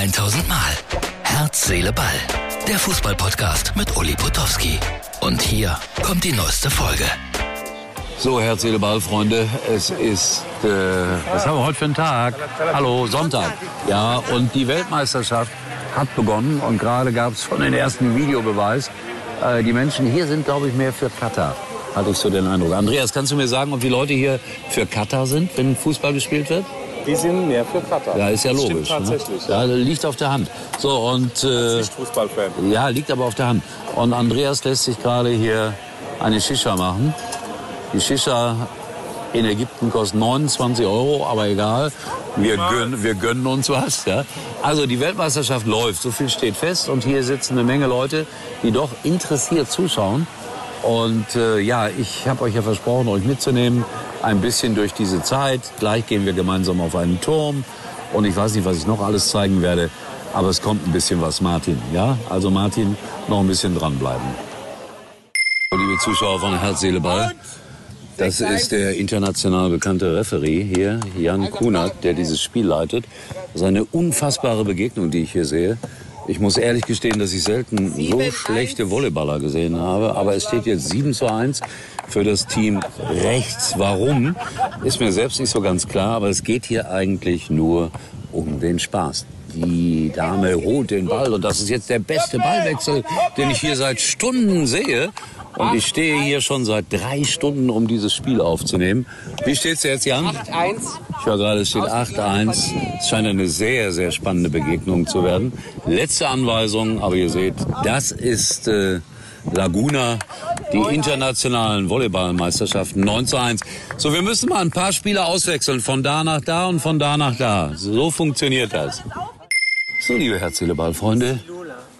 1000 Mal. Herz, Seele, Ball. Der Fußballpodcast mit Uli Potowski. Und hier kommt die neueste Folge. So, Herz, Seele, Ball, Freunde. Es ist, äh, was haben wir heute für einen Tag? Hallo, Sonntag. Ja, und die Weltmeisterschaft hat begonnen und gerade gab es schon den ersten Videobeweis. Äh, die Menschen hier sind, glaube ich, mehr für Katar. Hatte ich so den Eindruck. Andreas, kannst du mir sagen, ob die Leute hier für Katar sind, wenn Fußball gespielt wird? Die sind mehr für Katar. Ja, ist ja Das logisch. Stimmt tatsächlich. Ne? Ja, liegt auf der Hand. So, und. Äh, Nicht Fußballfan. ja, liegt aber auf der Hand. Und Andreas lässt sich gerade hier eine Shisha machen. Die Shisha in Ägypten kostet 29 Euro, aber egal. Wir gönnen, wir gönnen uns was. Ja? Also die Weltmeisterschaft läuft, so viel steht fest. Und hier sitzen eine Menge Leute, die doch interessiert zuschauen. Und äh, ja, ich habe euch ja versprochen, euch mitzunehmen, ein bisschen durch diese Zeit. Gleich gehen wir gemeinsam auf einen Turm. Und ich weiß nicht, was ich noch alles zeigen werde. Aber es kommt ein bisschen was, Martin. Ja, also Martin, noch ein bisschen dranbleiben. Liebe Zuschauer von Herz, Seele, Ball. Das ist der international bekannte Referee hier, Jan Kunert, der dieses Spiel leitet. Das ist eine unfassbare Begegnung, die ich hier sehe. Ich muss ehrlich gestehen, dass ich selten so schlechte Volleyballer gesehen habe. Aber es steht jetzt 7 zu 1 für das Team rechts. Warum? Ist mir selbst nicht so ganz klar. Aber es geht hier eigentlich nur um den Spaß. Die Dame holt den Ball und das ist jetzt der beste Ballwechsel, den ich hier seit Stunden sehe. Und ich stehe hier schon seit drei Stunden, um dieses Spiel aufzunehmen. Wie steht's jetzt, Jan? 8-1. Ich höre gerade, es steht 8-1. Es scheint eine sehr, sehr spannende Begegnung zu werden. Letzte Anweisung, aber ihr seht, das ist äh, Laguna, die internationalen Volleyballmeisterschaften 9 zu 1. So, wir müssen mal ein paar Spieler auswechseln, von da nach da und von da nach da. So funktioniert das. So, liebe Herz-Seele-Ball-Freunde,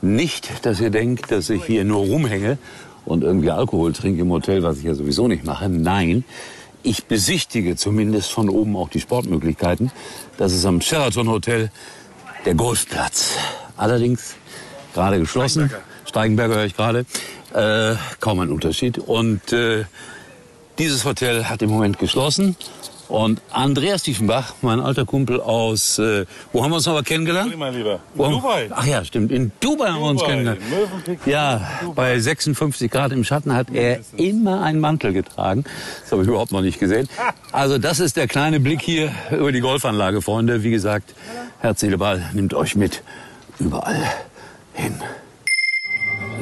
nicht, dass ihr denkt, dass ich hier nur rumhänge und irgendwie Alkohol trinke im Hotel, was ich ja sowieso nicht mache. Nein, ich besichtige zumindest von oben auch die Sportmöglichkeiten. Das ist am Sheraton Hotel der Golfplatz. Allerdings gerade geschlossen. Steigenberger höre ich gerade. Äh, kaum ein Unterschied. Und äh, dieses Hotel hat im Moment geschlossen. Und Andreas Tiefenbach, mein alter Kumpel aus, äh, wo haben wir uns mal kennengelernt? Mein Lieber. Haben- Dubai. Ach ja, stimmt. In Dubai, haben wir uns Dubai, kennengelernt. Ja, bei 56 Grad im Schatten hat er immer einen Mantel getragen. Das habe ich überhaupt noch nicht gesehen. Also das ist der kleine Blick hier über die Golfanlage, Freunde. Wie gesagt, Herz, Seele, Ball nimmt euch mit überall hin.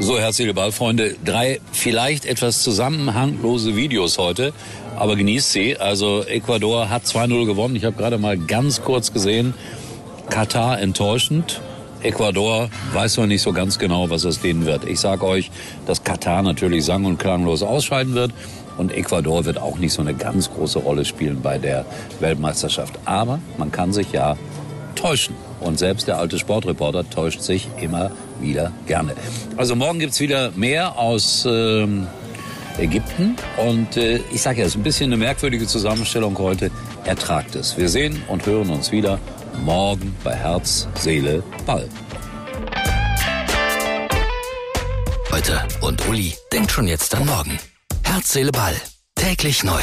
So, Herz, Seele, Ball, Freunde. Drei vielleicht etwas zusammenhanglose Videos heute, aber genießt sie. Also Ecuador hat 2-0 gewonnen. Ich habe gerade mal ganz kurz gesehen, Katar enttäuschend. Ecuador weiß noch nicht so ganz genau, was aus denen wird. Ich sage euch, dass Katar natürlich sang- und klanglos ausscheiden wird. Und Ecuador wird auch nicht so eine ganz große Rolle spielen bei der Weltmeisterschaft. Aber man kann sich ja täuschen. Und selbst der alte Sportreporter täuscht sich immer wieder gerne. Also morgen gibt's wieder mehr aus ähm, Ägypten. Und äh, ich sage ja, es ist ein bisschen eine merkwürdige Zusammenstellung heute. Ertragt es. Wir sehen und hören uns wieder morgen bei Herz, Seele, Ball. Heute und Uli denkt schon jetzt an morgen. Herz, Seele, Ball. Täglich neu.